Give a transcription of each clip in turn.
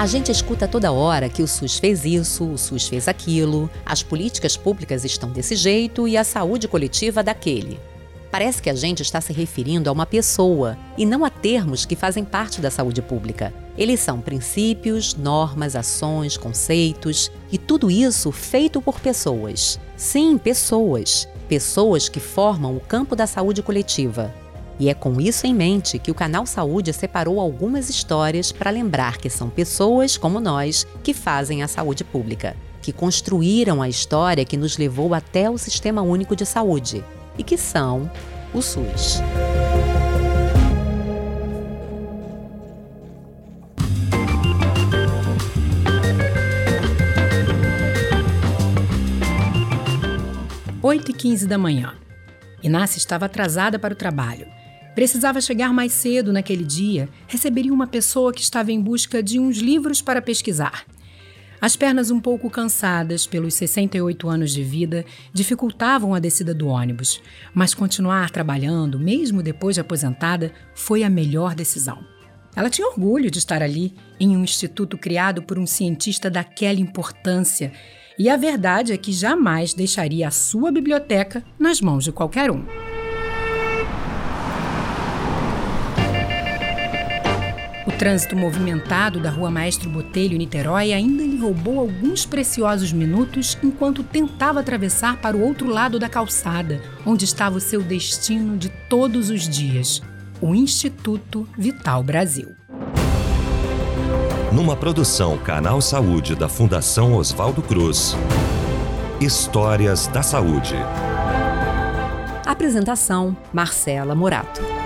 A gente escuta toda hora que o SUS fez isso, o SUS fez aquilo, as políticas públicas estão desse jeito e a saúde coletiva daquele. Parece que a gente está se referindo a uma pessoa e não a termos que fazem parte da saúde pública. Eles são princípios, normas, ações, conceitos e tudo isso feito por pessoas. Sim, pessoas. Pessoas que formam o campo da saúde coletiva. E é com isso em mente que o Canal Saúde separou algumas histórias para lembrar que são pessoas como nós que fazem a saúde pública, que construíram a história que nos levou até o Sistema Único de Saúde e que são o SUS. Oito e quinze da manhã. Inácia estava atrasada para o trabalho Precisava chegar mais cedo naquele dia, receberia uma pessoa que estava em busca de uns livros para pesquisar. As pernas um pouco cansadas pelos 68 anos de vida dificultavam a descida do ônibus, mas continuar trabalhando, mesmo depois de aposentada, foi a melhor decisão. Ela tinha orgulho de estar ali, em um instituto criado por um cientista daquela importância, e a verdade é que jamais deixaria a sua biblioteca nas mãos de qualquer um. Trânsito movimentado da rua Maestro Botelho, Niterói, ainda lhe roubou alguns preciosos minutos enquanto tentava atravessar para o outro lado da calçada, onde estava o seu destino de todos os dias o Instituto Vital Brasil. Numa produção Canal Saúde da Fundação Oswaldo Cruz. Histórias da Saúde. Apresentação: Marcela Morato.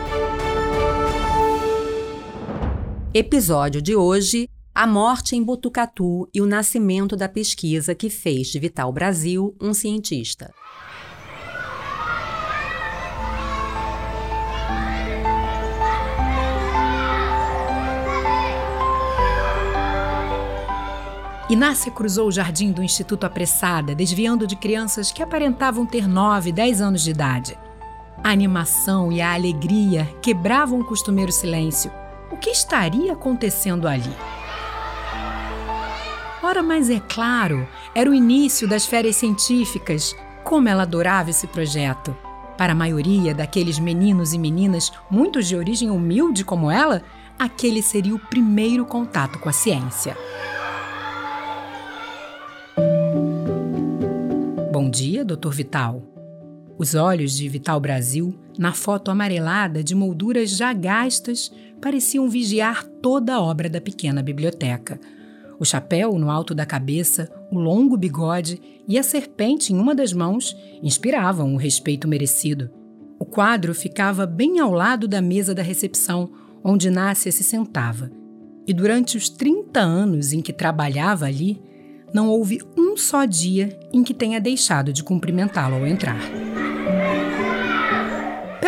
Episódio de hoje: a morte em Botucatu e o nascimento da pesquisa que fez de Vital Brasil um cientista. Inácia cruzou o jardim do Instituto apressada, desviando de crianças que aparentavam ter 9, 10 anos de idade. A animação e a alegria quebravam o costumeiro silêncio o que estaria acontecendo ali? Ora, mas é claro, era o início das férias científicas. Como ela adorava esse projeto. Para a maioria daqueles meninos e meninas, muitos de origem humilde como ela, aquele seria o primeiro contato com a ciência. Bom dia, Dr. Vital. Os olhos de Vital Brasil, na foto amarelada de molduras já gastas, pareciam vigiar toda a obra da pequena biblioteca. O chapéu no alto da cabeça, o longo bigode e a serpente em uma das mãos inspiravam o respeito merecido. O quadro ficava bem ao lado da mesa da recepção, onde Nácia se sentava. E durante os 30 anos em que trabalhava ali, não houve um só dia em que tenha deixado de cumprimentá-lo ao entrar.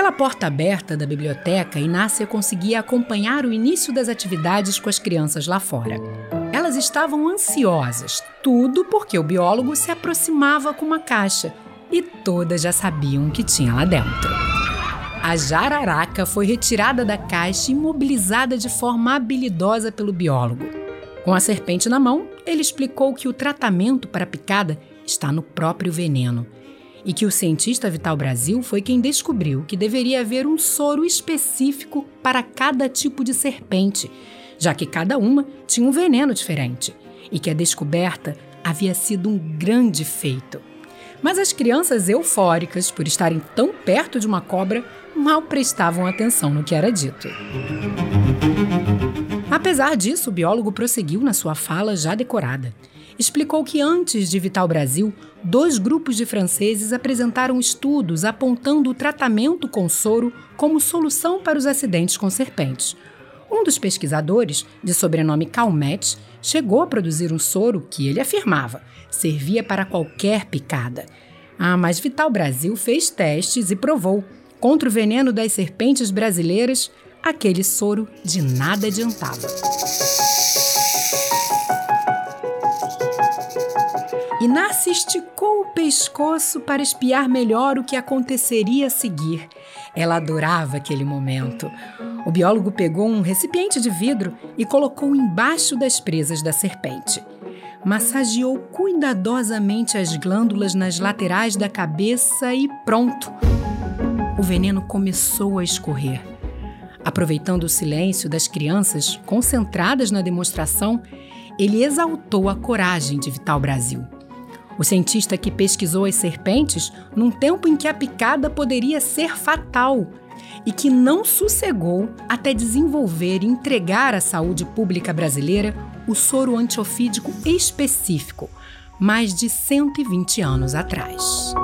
Pela porta aberta da biblioteca, Inácia conseguia acompanhar o início das atividades com as crianças lá fora. Elas estavam ansiosas, tudo porque o biólogo se aproximava com uma caixa e todas já sabiam o que tinha lá dentro. A jararaca foi retirada da caixa e imobilizada de forma habilidosa pelo biólogo. Com a serpente na mão, ele explicou que o tratamento para a picada está no próprio veneno e que o cientista Vital Brasil foi quem descobriu que deveria haver um soro específico para cada tipo de serpente, já que cada uma tinha um veneno diferente, e que a descoberta havia sido um grande feito. Mas as crianças eufóricas por estarem tão perto de uma cobra mal prestavam atenção no que era dito. Apesar disso, o biólogo prosseguiu na sua fala já decorada explicou que antes de Vital Brasil, dois grupos de franceses apresentaram estudos apontando o tratamento com soro como solução para os acidentes com serpentes. Um dos pesquisadores, de sobrenome Calmette, chegou a produzir um soro que ele afirmava servia para qualquer picada. Ah, mas Vital Brasil fez testes e provou. Contra o veneno das serpentes brasileiras, aquele soro de nada adiantava. Inácia esticou o pescoço para espiar melhor o que aconteceria a seguir. Ela adorava aquele momento. O biólogo pegou um recipiente de vidro e colocou embaixo das presas da serpente. Massageou cuidadosamente as glândulas nas laterais da cabeça e pronto! O veneno começou a escorrer. Aproveitando o silêncio das crianças concentradas na demonstração, ele exaltou a coragem de Vital Brasil. O cientista que pesquisou as serpentes num tempo em que a picada poderia ser fatal e que não sossegou até desenvolver e entregar à saúde pública brasileira o soro antiofídico específico, mais de 120 anos atrás.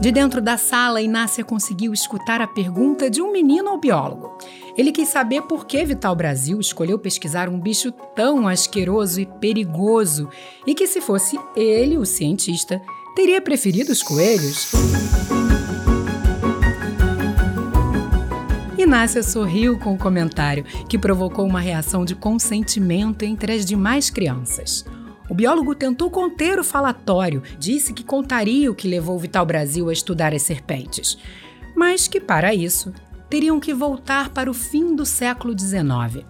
De dentro da sala, Inácia conseguiu escutar a pergunta de um menino ao biólogo. Ele quis saber por que Vital Brasil escolheu pesquisar um bicho tão asqueroso e perigoso e que, se fosse ele, o cientista, teria preferido os coelhos. Inácia sorriu com o comentário, que provocou uma reação de consentimento entre as demais crianças. O biólogo tentou conter o falatório, disse que contaria o que levou Vital Brasil a estudar as serpentes, mas que, para isso, teriam que voltar para o fim do século XIX,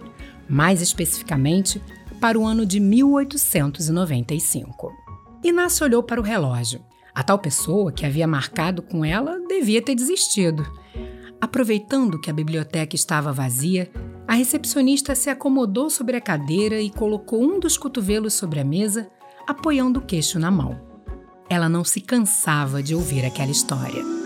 mais especificamente para o ano de 1895. Inácio olhou para o relógio. A tal pessoa que havia marcado com ela devia ter desistido. Aproveitando que a biblioteca estava vazia, a recepcionista se acomodou sobre a cadeira e colocou um dos cotovelos sobre a mesa, apoiando o queixo na mão. Ela não se cansava de ouvir aquela história.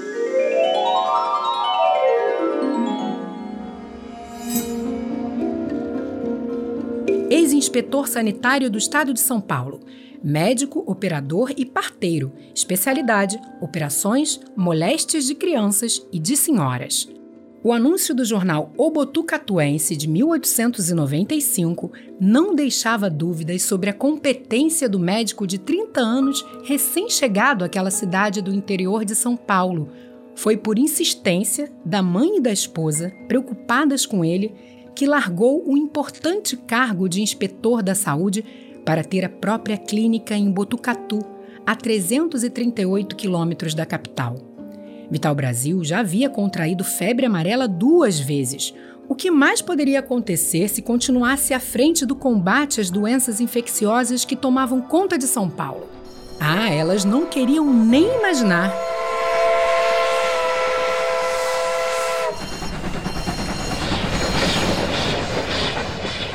Ex-inspetor sanitário do estado de São Paulo, médico, operador e parteiro, especialidade: operações, moléstias de crianças e de senhoras. O anúncio do jornal O Botucatuense de 1895 não deixava dúvidas sobre a competência do médico de 30 anos recém-chegado àquela cidade do interior de São Paulo. Foi por insistência da mãe e da esposa, preocupadas com ele, que largou o importante cargo de inspetor da saúde para ter a própria clínica em Botucatu, a 338 quilômetros da capital. Vital Brasil já havia contraído febre amarela duas vezes. O que mais poderia acontecer se continuasse à frente do combate às doenças infecciosas que tomavam conta de São Paulo? Ah, elas não queriam nem imaginar.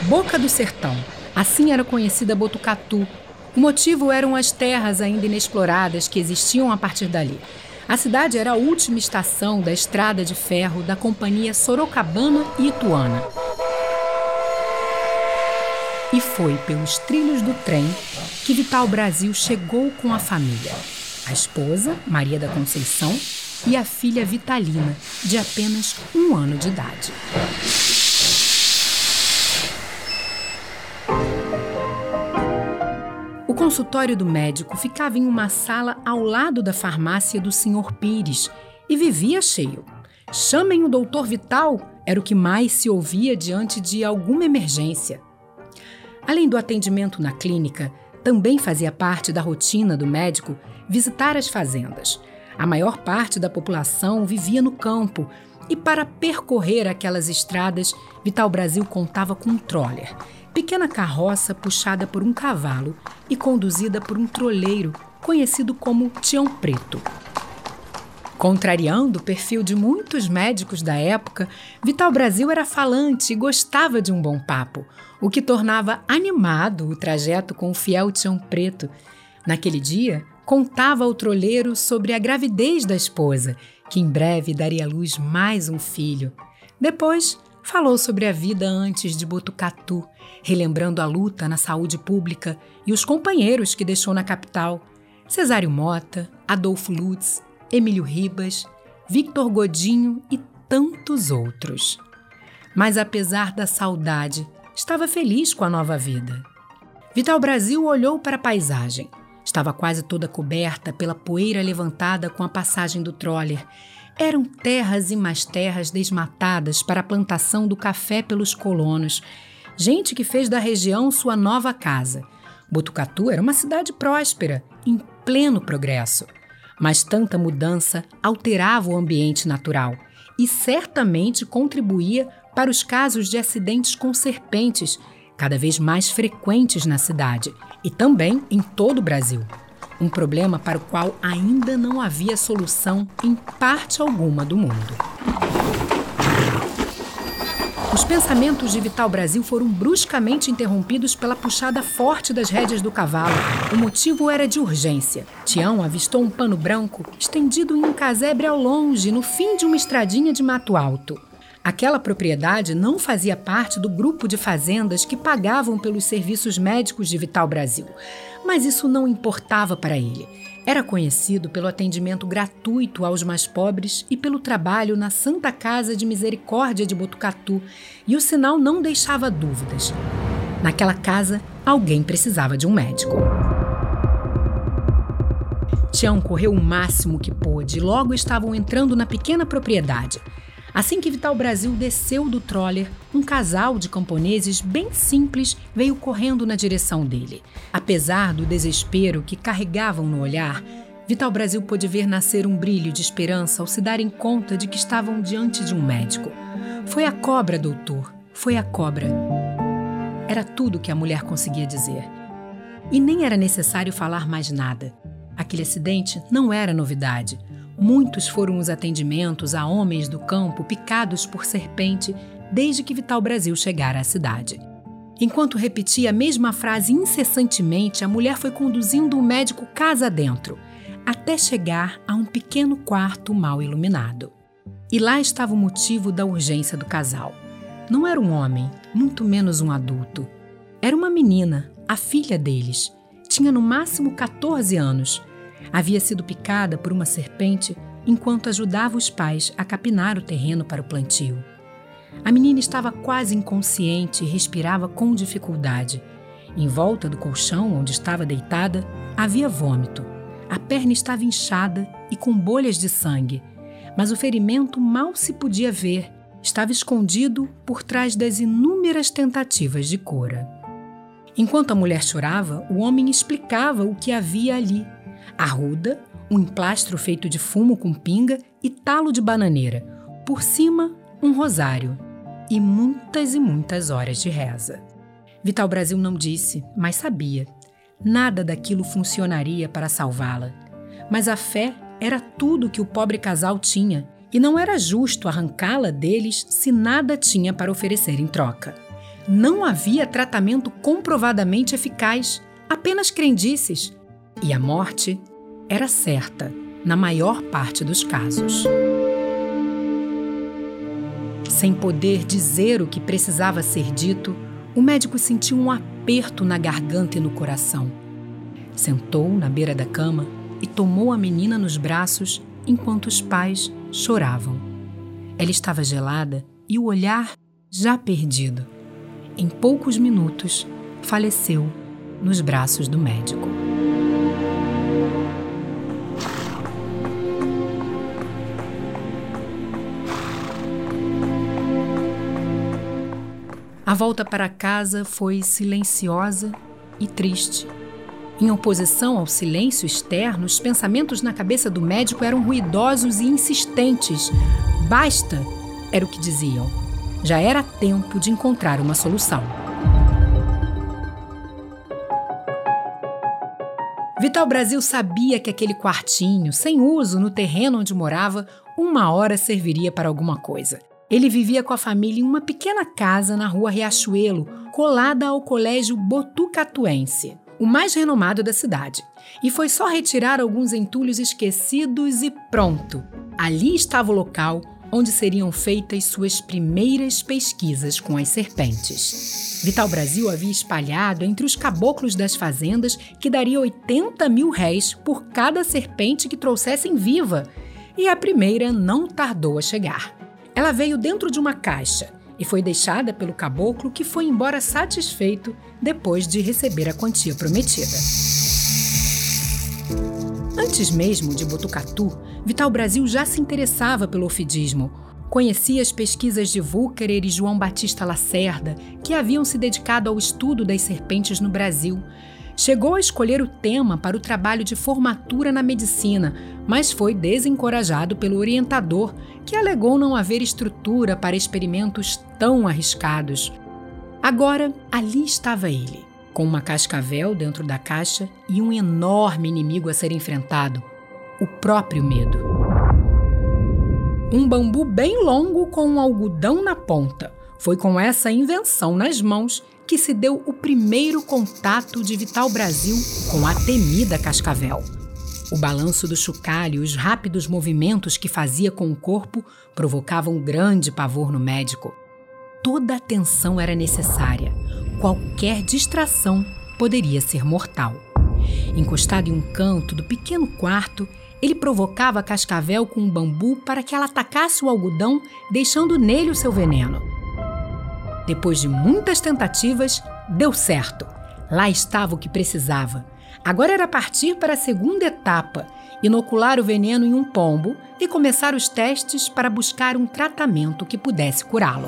Boca do Sertão. Assim era conhecida Botucatu. O motivo eram as terras ainda inexploradas que existiam a partir dali. A cidade era a última estação da estrada de ferro da companhia Sorocabana e Ituana. E foi pelos trilhos do trem que Vital Brasil chegou com a família. A esposa, Maria da Conceição, e a filha Vitalina, de apenas um ano de idade. Consultório do médico ficava em uma sala ao lado da farmácia do Sr. Pires e vivia cheio. Chamem o doutor Vital era o que mais se ouvia diante de alguma emergência. Além do atendimento na clínica, também fazia parte da rotina do médico visitar as fazendas. A maior parte da população vivia no campo e, para percorrer aquelas estradas, Vital Brasil contava com um troller pequena carroça puxada por um cavalo e conduzida por um troleiro conhecido como Tião Preto. Contrariando o perfil de muitos médicos da época, Vital Brasil era falante e gostava de um bom papo, o que tornava animado o trajeto com o fiel Tião Preto. Naquele dia, contava ao troleiro sobre a gravidez da esposa, que em breve daria à luz mais um filho. Depois, falou sobre a vida antes de Botucatu, relembrando a luta na saúde pública e os companheiros que deixou na capital: Cesário Mota, Adolfo Lutz, Emílio Ribas, Victor Godinho e tantos outros. Mas apesar da saudade, estava feliz com a nova vida. Vital Brasil olhou para a paisagem. Estava quase toda coberta pela poeira levantada com a passagem do troller eram terras e mais terras desmatadas para a plantação do café pelos colonos, gente que fez da região sua nova casa. Botucatu era uma cidade próspera, em pleno progresso. Mas tanta mudança alterava o ambiente natural e certamente contribuía para os casos de acidentes com serpentes, cada vez mais frequentes na cidade e também em todo o Brasil. Um problema para o qual ainda não havia solução em parte alguma do mundo. Os pensamentos de Vital Brasil foram bruscamente interrompidos pela puxada forte das rédeas do cavalo. O motivo era de urgência. Tião avistou um pano branco estendido em um casebre ao longe, no fim de uma estradinha de mato alto. Aquela propriedade não fazia parte do grupo de fazendas que pagavam pelos serviços médicos de Vital Brasil, mas isso não importava para ele. Era conhecido pelo atendimento gratuito aos mais pobres e pelo trabalho na Santa Casa de Misericórdia de Botucatu, e o sinal não deixava dúvidas. Naquela casa, alguém precisava de um médico. Tião correu o máximo que pôde e logo estavam entrando na pequena propriedade. Assim que Vital Brasil desceu do troller, um casal de camponeses bem simples veio correndo na direção dele. Apesar do desespero que carregavam no olhar, Vital Brasil pôde ver nascer um brilho de esperança ao se darem conta de que estavam diante de um médico. Foi a cobra, doutor, foi a cobra. Era tudo que a mulher conseguia dizer. E nem era necessário falar mais nada. Aquele acidente não era novidade. Muitos foram os atendimentos a homens do campo picados por serpente desde que Vital Brasil chegara à cidade. Enquanto repetia a mesma frase incessantemente, a mulher foi conduzindo o médico casa dentro, até chegar a um pequeno quarto mal iluminado. E lá estava o motivo da urgência do casal. Não era um homem, muito menos um adulto. Era uma menina, a filha deles. Tinha no máximo 14 anos Havia sido picada por uma serpente enquanto ajudava os pais a capinar o terreno para o plantio. A menina estava quase inconsciente e respirava com dificuldade. Em volta do colchão onde estava deitada, havia vômito. A perna estava inchada e com bolhas de sangue, mas o ferimento mal se podia ver, estava escondido por trás das inúmeras tentativas de cura. Enquanto a mulher chorava, o homem explicava o que havia ali arruda, um emplastro feito de fumo com pinga e talo de bananeira. Por cima, um rosário e muitas e muitas horas de reza. Vital Brasil não disse, mas sabia. Nada daquilo funcionaria para salvá-la. Mas a fé era tudo que o pobre casal tinha, e não era justo arrancá-la deles se nada tinha para oferecer em troca. Não havia tratamento comprovadamente eficaz, apenas crendices, e a morte era certa na maior parte dos casos. Sem poder dizer o que precisava ser dito, o médico sentiu um aperto na garganta e no coração. Sentou na beira da cama e tomou a menina nos braços enquanto os pais choravam. Ela estava gelada e o olhar já perdido. Em poucos minutos, faleceu nos braços do médico. A volta para casa foi silenciosa e triste. Em oposição ao silêncio externo, os pensamentos na cabeça do médico eram ruidosos e insistentes. Basta, era o que diziam. Já era tempo de encontrar uma solução. Vital Brasil sabia que aquele quartinho, sem uso no terreno onde morava, uma hora serviria para alguma coisa. Ele vivia com a família em uma pequena casa na rua Riachuelo, colada ao Colégio Botucatuense, o mais renomado da cidade. E foi só retirar alguns entulhos esquecidos e pronto. Ali estava o local onde seriam feitas suas primeiras pesquisas com as serpentes. Vital Brasil havia espalhado entre os caboclos das fazendas que daria 80 mil réis por cada serpente que trouxessem viva, e a primeira não tardou a chegar. Ela veio dentro de uma caixa e foi deixada pelo caboclo que foi embora satisfeito depois de receber a quantia prometida. Antes mesmo de Botucatu, Vital Brasil já se interessava pelo ofidismo. Conhecia as pesquisas de Vúquerer e João Batista Lacerda, que haviam se dedicado ao estudo das serpentes no Brasil. Chegou a escolher o tema para o trabalho de formatura na medicina, mas foi desencorajado pelo orientador, que alegou não haver estrutura para experimentos tão arriscados. Agora, ali estava ele, com uma cascavel dentro da caixa e um enorme inimigo a ser enfrentado: o próprio medo. Um bambu bem longo com um algodão na ponta. Foi com essa invenção nas mãos que se deu o primeiro contato de Vital Brasil com a temida cascavel. O balanço do chocalho e os rápidos movimentos que fazia com o corpo provocavam grande pavor no médico. Toda atenção era necessária. Qualquer distração poderia ser mortal. Encostado em um canto do pequeno quarto, ele provocava a cascavel com um bambu para que ela atacasse o algodão, deixando nele o seu veneno. Depois de muitas tentativas, deu certo. Lá estava o que precisava. Agora era partir para a segunda etapa, inocular o veneno em um pombo e começar os testes para buscar um tratamento que pudesse curá-lo.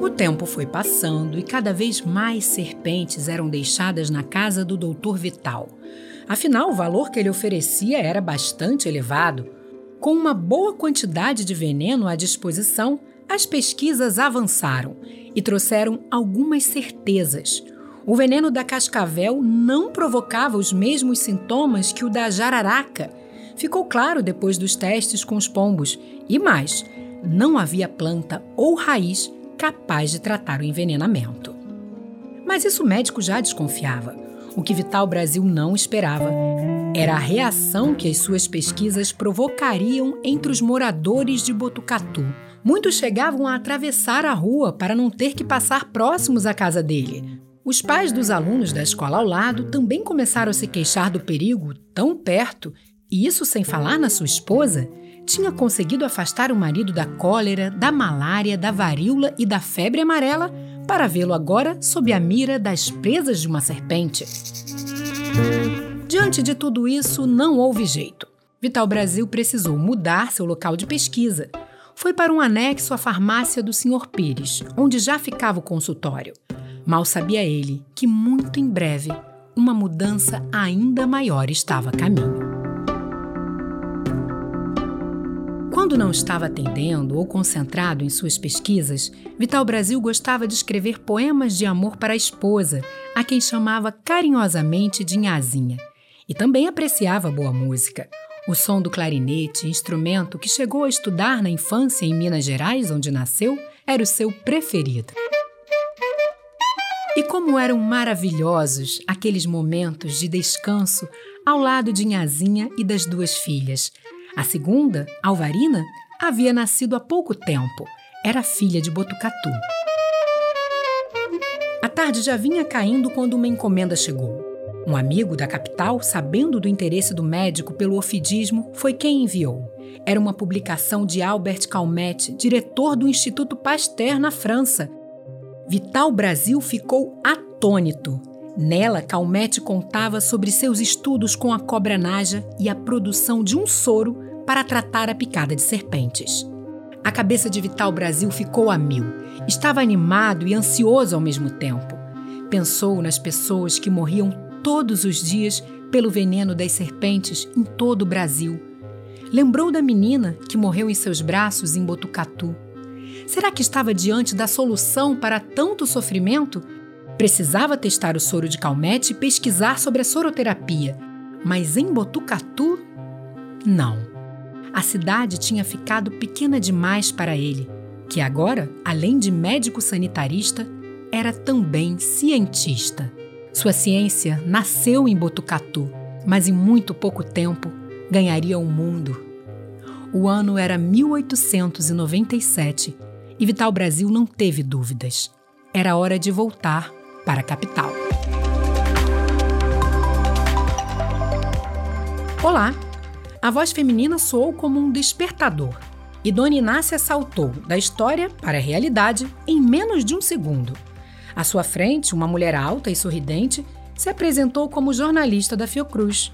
O tempo foi passando e cada vez mais serpentes eram deixadas na casa do Dr. Vital. Afinal, o valor que ele oferecia era bastante elevado. Com uma boa quantidade de veneno à disposição, as pesquisas avançaram e trouxeram algumas certezas. O veneno da cascavel não provocava os mesmos sintomas que o da jararaca. Ficou claro depois dos testes com os pombos. E mais, não havia planta ou raiz capaz de tratar o envenenamento. Mas isso o médico já desconfiava. O que Vital Brasil não esperava era a reação que as suas pesquisas provocariam entre os moradores de Botucatu Muitos chegavam a atravessar a rua para não ter que passar próximos à casa dele. Os pais dos alunos da escola ao lado também começaram a se queixar do perigo tão perto, e isso sem falar na sua esposa, tinha conseguido afastar o marido da cólera, da malária, da varíola e da febre amarela para vê-lo agora sob a mira das presas de uma serpente. Diante de tudo isso, não houve jeito. Vital Brasil precisou mudar seu local de pesquisa foi para um anexo à farmácia do Sr. Pires, onde já ficava o consultório. Mal sabia ele que, muito em breve, uma mudança ainda maior estava a caminho. Quando não estava atendendo ou concentrado em suas pesquisas, Vital Brasil gostava de escrever poemas de amor para a esposa, a quem chamava carinhosamente de Nhazinha. E também apreciava boa música. O som do clarinete, instrumento que chegou a estudar na infância em Minas Gerais, onde nasceu, era o seu preferido. E como eram maravilhosos aqueles momentos de descanso ao lado de Nhazinha e das duas filhas. A segunda, Alvarina, havia nascido há pouco tempo. Era filha de Botucatu. A tarde já vinha caindo quando uma encomenda chegou. Um amigo da capital, sabendo do interesse do médico pelo ofidismo, foi quem enviou. Era uma publicação de Albert Calmette, diretor do Instituto Pasteur na França. Vital Brasil ficou atônito. Nela, Calmette contava sobre seus estudos com a cobra naja e a produção de um soro para tratar a picada de serpentes. A cabeça de Vital Brasil ficou a mil. Estava animado e ansioso ao mesmo tempo. Pensou nas pessoas que morriam todos os dias pelo veneno das serpentes em todo o Brasil. Lembrou da menina que morreu em seus braços em Botucatu. Será que estava diante da solução para tanto sofrimento? Precisava testar o soro de calmete e pesquisar sobre a soroterapia. Mas em Botucatu, não. A cidade tinha ficado pequena demais para ele, que agora, além de médico sanitarista, era também cientista. Sua ciência nasceu em Botucatu, mas em muito pouco tempo ganharia o mundo. O ano era 1897 e Vital Brasil não teve dúvidas. Era hora de voltar para a capital. Olá! A voz feminina soou como um despertador e Dona Inácia saltou da história para a realidade em menos de um segundo. À sua frente, uma mulher alta e sorridente se apresentou como jornalista da Fiocruz.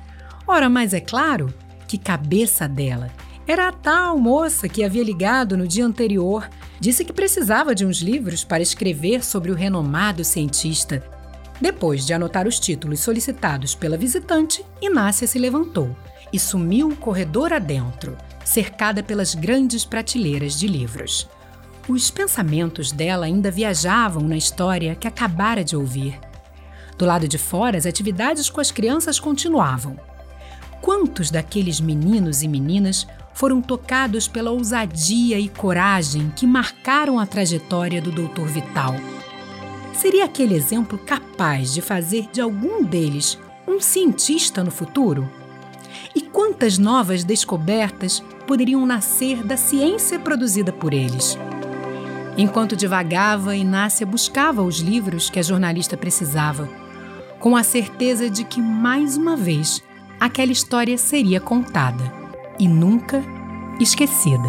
Ora, mas é claro que cabeça dela era a tal moça que havia ligado no dia anterior, disse que precisava de uns livros para escrever sobre o renomado cientista. Depois de anotar os títulos solicitados pela visitante, Inácia se levantou e sumiu o corredor adentro, cercada pelas grandes prateleiras de livros. Os pensamentos dela ainda viajavam na história que acabara de ouvir. Do lado de fora, as atividades com as crianças continuavam. Quantos daqueles meninos e meninas foram tocados pela ousadia e coragem que marcaram a trajetória do Dr. Vital? Seria aquele exemplo capaz de fazer de algum deles um cientista no futuro? E quantas novas descobertas poderiam nascer da ciência produzida por eles? Enquanto divagava, Inácia buscava os livros que a jornalista precisava, com a certeza de que, mais uma vez, aquela história seria contada e nunca esquecida.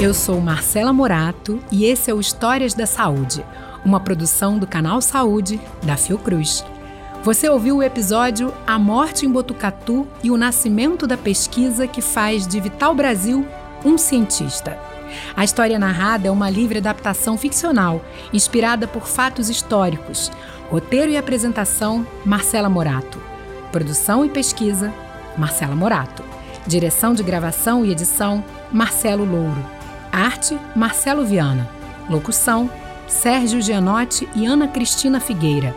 Eu sou Marcela Morato e esse é o Histórias da Saúde, uma produção do canal Saúde da Fiocruz. Você ouviu o episódio A Morte em Botucatu e o nascimento da pesquisa que faz de Vital Brasil um cientista. A história narrada é uma livre adaptação ficcional, inspirada por fatos históricos. Roteiro e apresentação: Marcela Morato. Produção e pesquisa: Marcela Morato. Direção de gravação e edição: Marcelo Louro. Arte: Marcelo Viana. Locução: Sérgio Gianotti e Ana Cristina Figueira.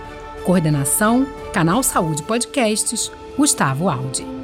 Coordenação: Canal Saúde Podcasts, Gustavo Aldi.